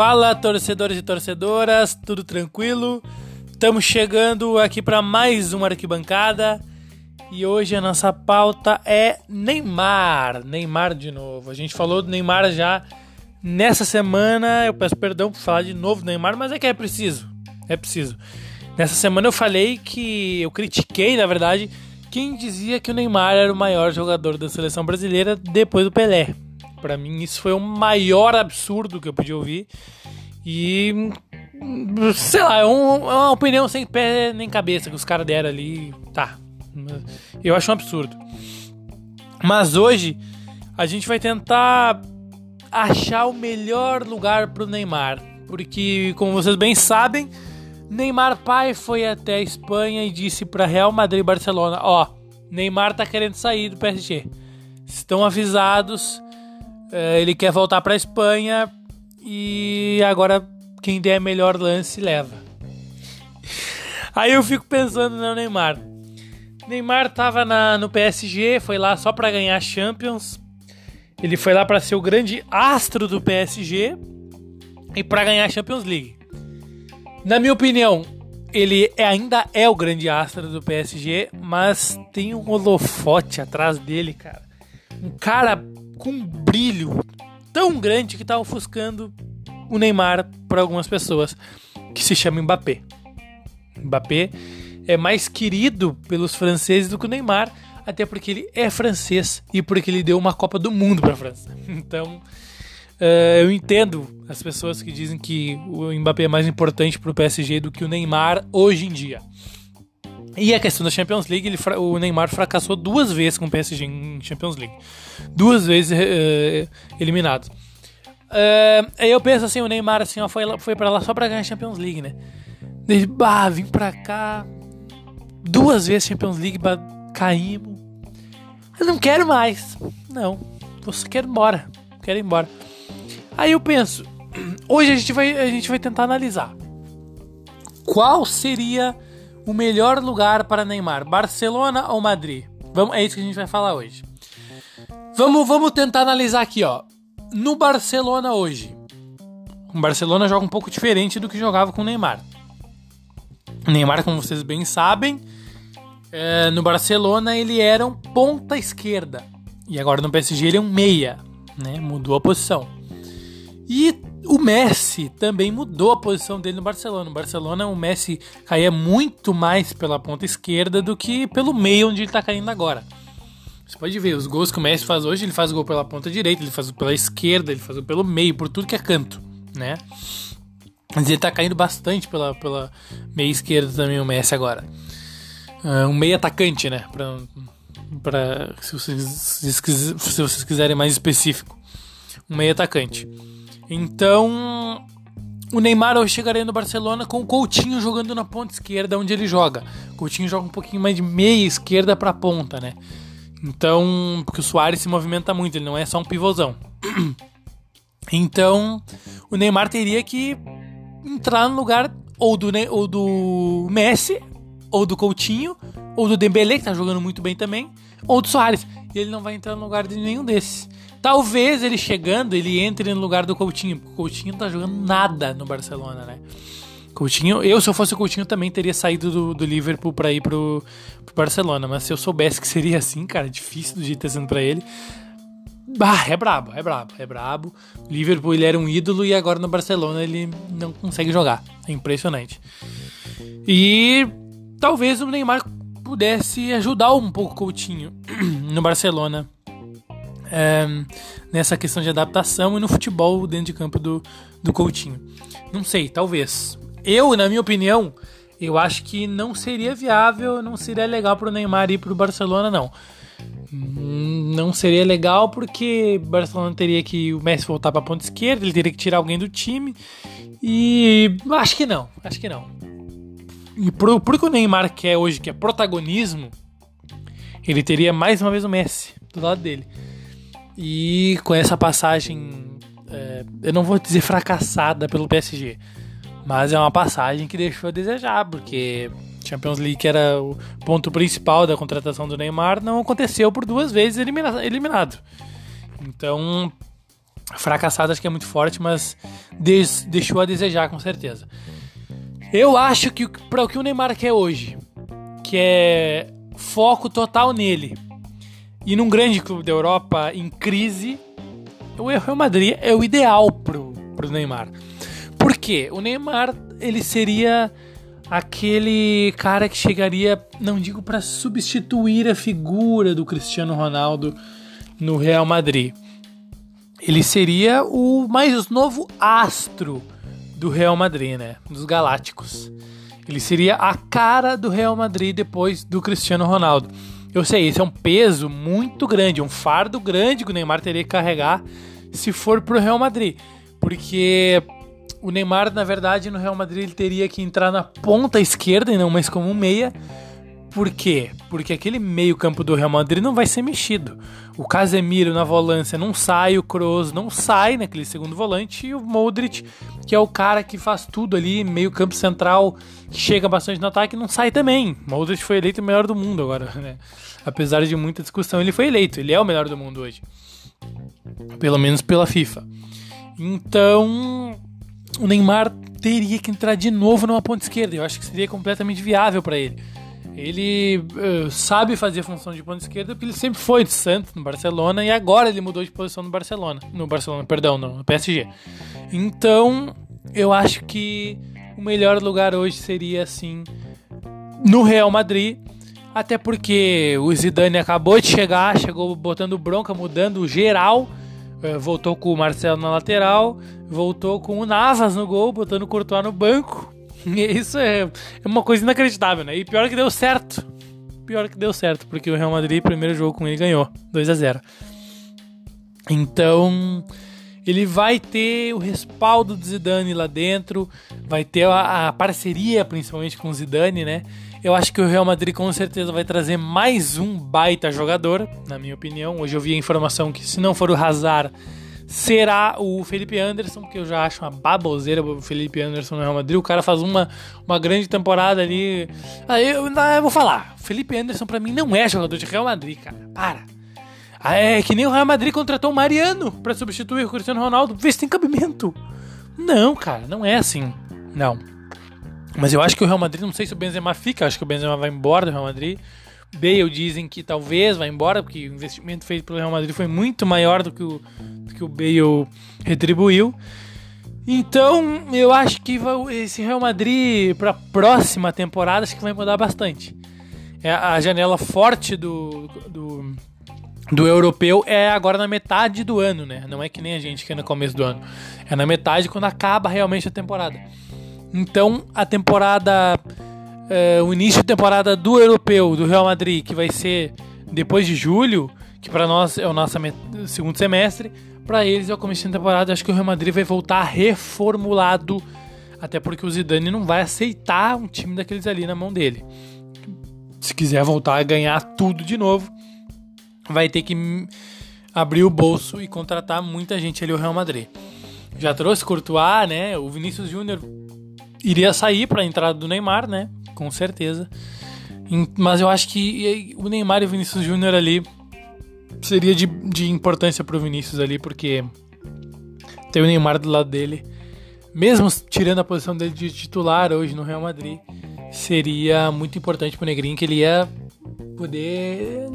Fala, torcedores e torcedoras, tudo tranquilo? Estamos chegando aqui para mais uma arquibancada e hoje a nossa pauta é Neymar. Neymar de novo. A gente falou do Neymar já nessa semana. Eu peço perdão por falar de novo do Neymar, mas é que é preciso. É preciso. Nessa semana eu falei que eu critiquei, na verdade, quem dizia que o Neymar era o maior jogador da seleção brasileira depois do Pelé. Para mim, isso foi o maior absurdo que eu podia ouvir. E. Sei lá, é, um, é uma opinião sem pé nem cabeça que os caras deram ali. Tá. Eu acho um absurdo. Mas hoje a gente vai tentar achar o melhor lugar pro Neymar. Porque, como vocês bem sabem, Neymar pai foi até a Espanha e disse para Real Madrid e Barcelona: Ó, Neymar tá querendo sair do PSG. Estão avisados é, ele quer voltar para a Espanha e agora quem der melhor lance leva. Aí eu fico pensando no Neymar. Neymar tava na, no PSG, foi lá só para ganhar Champions. Ele foi lá para ser o grande astro do PSG e para ganhar Champions League. Na minha opinião, ele é, ainda é o grande astro do PSG, mas tem um holofote atrás dele, cara. Um cara com um brilho tão grande que tá ofuscando o Neymar para algumas pessoas, que se chama Mbappé. Mbappé é mais querido pelos franceses do que o Neymar, até porque ele é francês e porque ele deu uma Copa do Mundo para a França. Então, uh, eu entendo as pessoas que dizem que o Mbappé é mais importante para o PSG do que o Neymar hoje em dia. E a questão da Champions League, ele, o Neymar fracassou duas vezes com o PSG em Champions League. Duas vezes uh, eliminado. Uh, aí eu penso assim, o Neymar assim, ó, foi, foi pra lá só pra ganhar a Champions League, né? Ele, bah, vim pra cá. Duas vezes Champions League, bah, caímos. Eu não quero mais. Não. Você quer ir embora. Quero ir embora. Aí eu penso, hoje a gente vai, a gente vai tentar analisar. Qual seria o melhor lugar para Neymar, Barcelona ou Madrid? Vamos, é isso que a gente vai falar hoje. Vamos, vamos tentar analisar aqui, ó. No Barcelona hoje, o Barcelona joga um pouco diferente do que jogava com o Neymar. O Neymar, como vocês bem sabem, é, no Barcelona ele era um ponta esquerda e agora no PSG ele é um meia, né? Mudou a posição. E o Messi também mudou a posição dele no Barcelona. No Barcelona, o Messi caía muito mais pela ponta esquerda do que pelo meio onde ele está caindo agora. Você pode ver, os gols que o Messi faz hoje, ele faz gol pela ponta direita, ele faz pela esquerda, ele faz pelo meio, por tudo que é canto, né? Mas ele tá caindo bastante pela, pela meia esquerda também, o Messi agora. Uh, um meio atacante, né? Pra, pra, se, vocês, se vocês quiserem mais específico. Um meio atacante. Então, o Neymar hoje chegaria no Barcelona com o Coutinho jogando na ponta esquerda, onde ele joga. O Coutinho joga um pouquinho mais de meia esquerda para ponta, né? Então, porque o Soares se movimenta muito, ele não é só um pivôzão. Então, o Neymar teria que entrar no lugar ou do, ou do Messi, ou do Coutinho, ou do Dembélé, que tá jogando muito bem também, ou do Soares. E ele não vai entrar no lugar de nenhum desses. Talvez ele chegando, ele entre no lugar do Coutinho, porque o Coutinho não tá jogando nada no Barcelona, né? Coutinho, eu se eu fosse o Coutinho também teria saído do, do Liverpool para ir pro, pro, Barcelona, mas se eu soubesse que seria assim, cara, difícil do jeito que tá sendo pra ele. Bah, é brabo, é brabo, é brabo. O Liverpool ele era um ídolo e agora no Barcelona ele não consegue jogar. É impressionante. E talvez o Neymar pudesse ajudar um pouco o Coutinho no Barcelona é, nessa questão de adaptação e no futebol dentro de campo do, do Coutinho. Não sei, talvez. Eu, na minha opinião, eu acho que não seria viável, não seria legal para o Neymar ir para o Barcelona, não. Não seria legal porque Barcelona teria que o Messi voltar para a ponta esquerda, ele teria que tirar alguém do time. E acho que não, acho que não. E pro, pro que o Neymar quer hoje, que é protagonismo, ele teria mais uma vez o Messi do lado dele. E com essa passagem, é, eu não vou dizer fracassada pelo PSG, mas é uma passagem que deixou a desejar, porque Champions League, que era o ponto principal da contratação do Neymar, não aconteceu por duas vezes elimina eliminado. Então, fracassado acho que é muito forte, mas deixou a desejar com certeza. Eu acho que para o que o Neymar quer hoje, que é foco total nele, e num grande clube da Europa em crise, o Real Madrid é o ideal pro, pro Neymar. Por quê? O Neymar ele seria aquele cara que chegaria, não digo para substituir a figura do Cristiano Ronaldo no Real Madrid. Ele seria o mais novo astro do Real Madrid, né? Dos Galácticos. Ele seria a cara do Real Madrid depois do Cristiano Ronaldo. Eu sei, esse é um peso muito grande, um fardo grande que o Neymar teria que carregar se for pro Real Madrid. Porque o Neymar, na verdade, no Real Madrid ele teria que entrar na ponta esquerda e não mais como um meia. Por quê? Porque aquele meio-campo do Real Madrid não vai ser mexido. O Casemiro na volância não sai, o Kroos não sai naquele segundo volante e o Modric, que é o cara que faz tudo ali, meio-campo central, que chega bastante no ataque, não sai também. Modric foi eleito o melhor do mundo agora, né? Apesar de muita discussão, ele foi eleito, ele é o melhor do mundo hoje. Pelo menos pela FIFA. Então, o Neymar teria que entrar de novo numa ponta esquerda. Eu acho que seria completamente viável para ele. Ele uh, sabe fazer função de ponta esquerda porque ele sempre foi de Santos no Barcelona e agora ele mudou de posição no Barcelona, no Barcelona, perdão, no PSG. Então, eu acho que o melhor lugar hoje seria assim no Real Madrid, até porque o Zidane acabou de chegar, chegou botando bronca, mudando geral é, voltou com o Marcelo na lateral, voltou com o Navas no gol, botando o Courtois no banco. Isso é, é uma coisa inacreditável, né? E pior que deu certo. Pior que deu certo, porque o Real Madrid, primeiro jogo com ele, ganhou 2 a 0 Então, ele vai ter o respaldo do Zidane lá dentro, vai ter a, a parceria, principalmente com o Zidane, né? Eu acho que o Real Madrid com certeza vai trazer mais um baita jogador, na minha opinião. Hoje eu vi a informação que se não for o Hazard, será o Felipe Anderson, que eu já acho uma baboseira o Felipe Anderson no Real Madrid. O cara faz uma, uma grande temporada ali. Aí eu, eu vou falar, Felipe Anderson para mim não é jogador de Real Madrid, cara. Para. Ah, é que nem o Real Madrid contratou o Mariano para substituir o Cristiano Ronaldo. Vê se tem cabimento. Não, cara, não é assim. Não. Mas eu acho que o Real Madrid, não sei se o Benzema fica, acho que o Benzema vai embora do Real Madrid. Bale dizem que talvez vá embora, porque o investimento feito pelo Real Madrid foi muito maior do que o, do que o Bale retribuiu. Então, eu acho que esse Real Madrid para a próxima temporada acho que vai mudar bastante. É a janela forte do, do, do europeu é agora na metade do ano, né? Não é que nem a gente que é no começo do ano. É na metade quando acaba realmente a temporada. Então, a temporada. É, o início de temporada do europeu, do Real Madrid, que vai ser depois de julho, que para nós é o nosso segundo semestre, para eles é o começo de temporada. Acho que o Real Madrid vai voltar reformulado, até porque o Zidane não vai aceitar um time daqueles ali na mão dele. Se quiser voltar a ganhar tudo de novo, vai ter que abrir o bolso e contratar muita gente ali o Real Madrid. Já trouxe Courtois, né? O Vinícius Júnior iria sair para a entrada do Neymar, né? Com certeza. Mas eu acho que o Neymar e o Vinícius Júnior ali seria de, de importância pro Vinícius ali, porque tem o Neymar do lado dele. Mesmo tirando a posição dele de titular hoje no Real Madrid, seria muito importante pro Negrinho que ele ia poder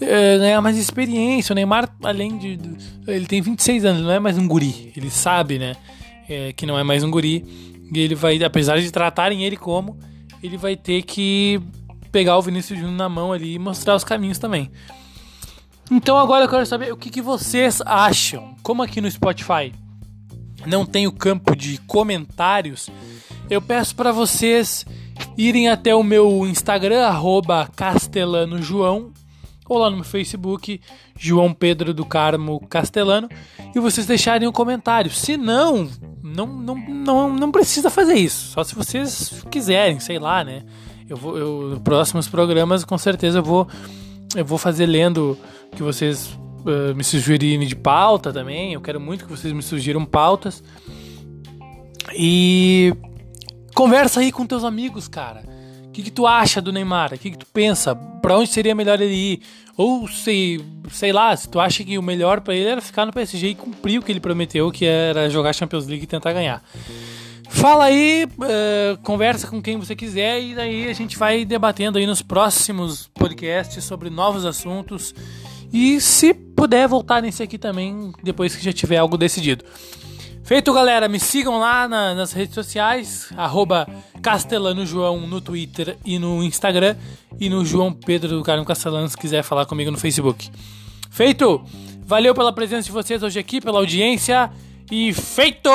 é, ganhar mais experiência. O Neymar, além de. Ele tem 26 anos, não é mais um guri. Ele sabe, né? É, que não é mais um guri. E ele vai, apesar de tratarem ele como, ele vai ter que pegar o Vinícius Júnior na mão ali e mostrar os caminhos também. Então agora eu quero saber o que, que vocês acham. Como aqui no Spotify não tem o campo de comentários, eu peço para vocês irem até o meu Instagram, castelanojoão, ou lá no meu Facebook, João Pedro do Carmo Castelano, e vocês deixarem um comentário. Se não, não, não, não, não precisa fazer isso. Só se vocês quiserem, sei lá, né? Eu vou, eu, próximos programas, com certeza, eu vou, eu vou fazer lendo que vocês uh, me sugerirem de pauta também. Eu quero muito que vocês me sugiram pautas. E conversa aí com teus amigos, cara. O que, que tu acha do Neymar? O que, que tu pensa? Pra onde seria melhor ele ir? Ou se, sei lá, se tu acha que o melhor para ele era ficar no PSG e cumprir o que ele prometeu, que era jogar Champions League e tentar ganhar. Fala aí, uh, conversa com quem você quiser e daí a gente vai debatendo aí nos próximos podcasts sobre novos assuntos. E se puder voltar nesse aqui também depois que já tiver algo decidido. Feito, galera, me sigam lá na, nas redes sociais, arroba Castelano João no Twitter e no Instagram, e no João Pedro do Carmo Castelano se quiser falar comigo no Facebook. Feito! Valeu pela presença de vocês hoje aqui, pela audiência, e feito!